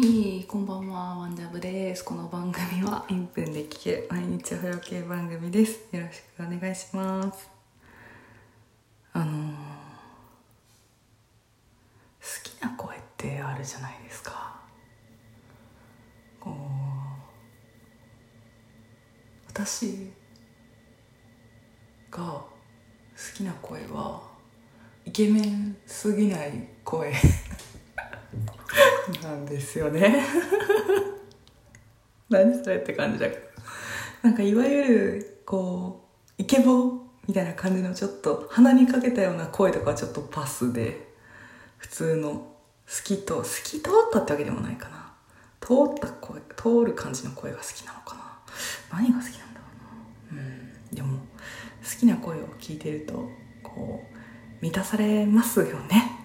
はい、こんばんは、ワンジャブです。この番組は1分で聞ける毎日お風呂系番組です。よろしくお願いします。あのー、好きな声ってあるじゃないですか。こう、私が好きな声は、イケメンすぎない声。なんですよね。何それって感じだけど。なんかいわゆるこうイケボみたいな感じのちょっと鼻にかけたような声とかはちょっとパスで普通の好きと好き通ったってわけでもないかな。通った声通る感じの声が好きなのかな。何が好きなんだろうな。うん。でも好きな声を聞いてるとこう満たされますよね。